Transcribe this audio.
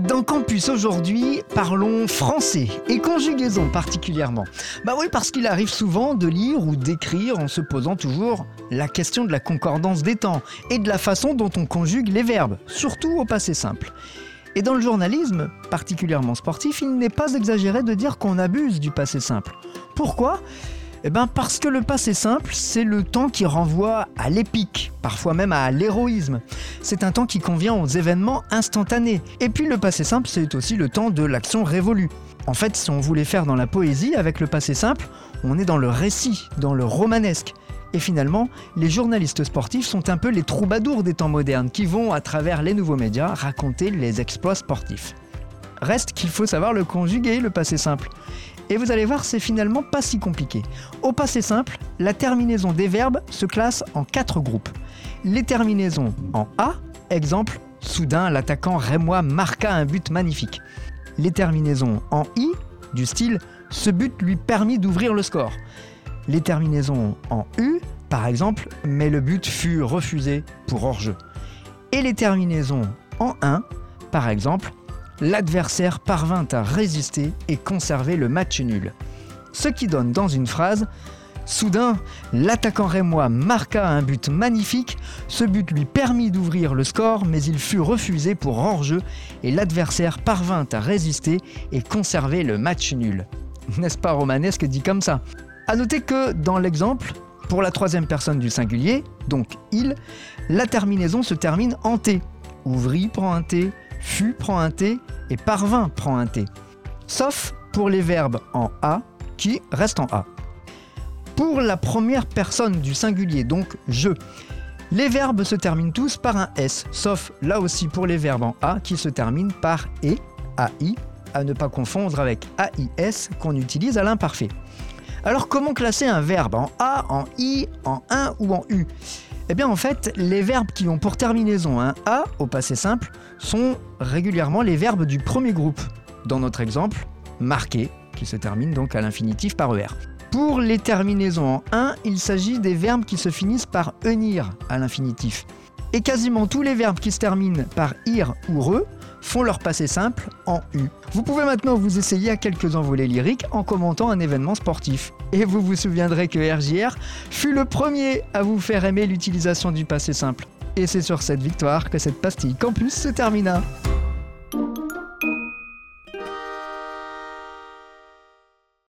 Dans Campus aujourd'hui, parlons français et conjugaison particulièrement. Bah oui, parce qu'il arrive souvent de lire ou d'écrire en se posant toujours la question de la concordance des temps et de la façon dont on conjugue les verbes, surtout au passé simple. Et dans le journalisme, particulièrement sportif, il n'est pas exagéré de dire qu'on abuse du passé simple. Pourquoi? Eh bien parce que le passé simple, c'est le temps qui renvoie à l'épique, parfois même à l'héroïsme. C'est un temps qui convient aux événements instantanés. Et puis le passé simple, c'est aussi le temps de l'action révolue. En fait, si on voulait faire dans la poésie avec le passé simple, on est dans le récit, dans le romanesque. Et finalement, les journalistes sportifs sont un peu les troubadours des temps modernes qui vont, à travers les nouveaux médias, raconter les exploits sportifs. Reste qu'il faut savoir le conjuguer, le passé simple. Et vous allez voir, c'est finalement pas si compliqué. Au passé simple, la terminaison des verbes se classe en quatre groupes. Les terminaisons en A, exemple, soudain l'attaquant rémois marqua un but magnifique. Les terminaisons en I, du style, ce but lui permit d'ouvrir le score. Les terminaisons en U, par exemple, mais le but fut refusé pour hors-jeu. Et les terminaisons en 1, par exemple, l'adversaire parvint à résister et conserver le match nul. Ce qui donne dans une phrase Soudain, l'attaquant rémois marqua un but magnifique. Ce but lui permit d'ouvrir le score, mais il fut refusé pour hors-jeu et l'adversaire parvint à résister et conserver le match nul. N'est-ce pas romanesque dit comme ça? A noter que dans l'exemple, pour la troisième personne du singulier, donc il, la terminaison se termine en T. Ouvrit prend un T, fut prend un T et parvint prend un T. Sauf pour les verbes en A qui restent en A. Pour la première personne du singulier, donc je, les verbes se terminent tous par un S, sauf là aussi pour les verbes en A qui se terminent par E, AI, à ne pas confondre avec AIS qu'on utilise à l'imparfait. Alors comment classer un verbe en A, en I, en 1 ou en U? Eh bien en fait, les verbes qui ont pour terminaison un A au passé simple sont régulièrement les verbes du premier groupe. Dans notre exemple, marquer, qui se termine donc à l'infinitif par ER. Pour les terminaisons en 1, il s'agit des verbes qui se finissent par enir à l'infinitif. Et quasiment tous les verbes qui se terminent par ir ou re font leur passé simple en U. Vous pouvez maintenant vous essayer à quelques envolées lyriques en commentant un événement sportif. Et vous vous souviendrez que RJR fut le premier à vous faire aimer l'utilisation du passé simple. Et c'est sur cette victoire que cette pastille campus se termina.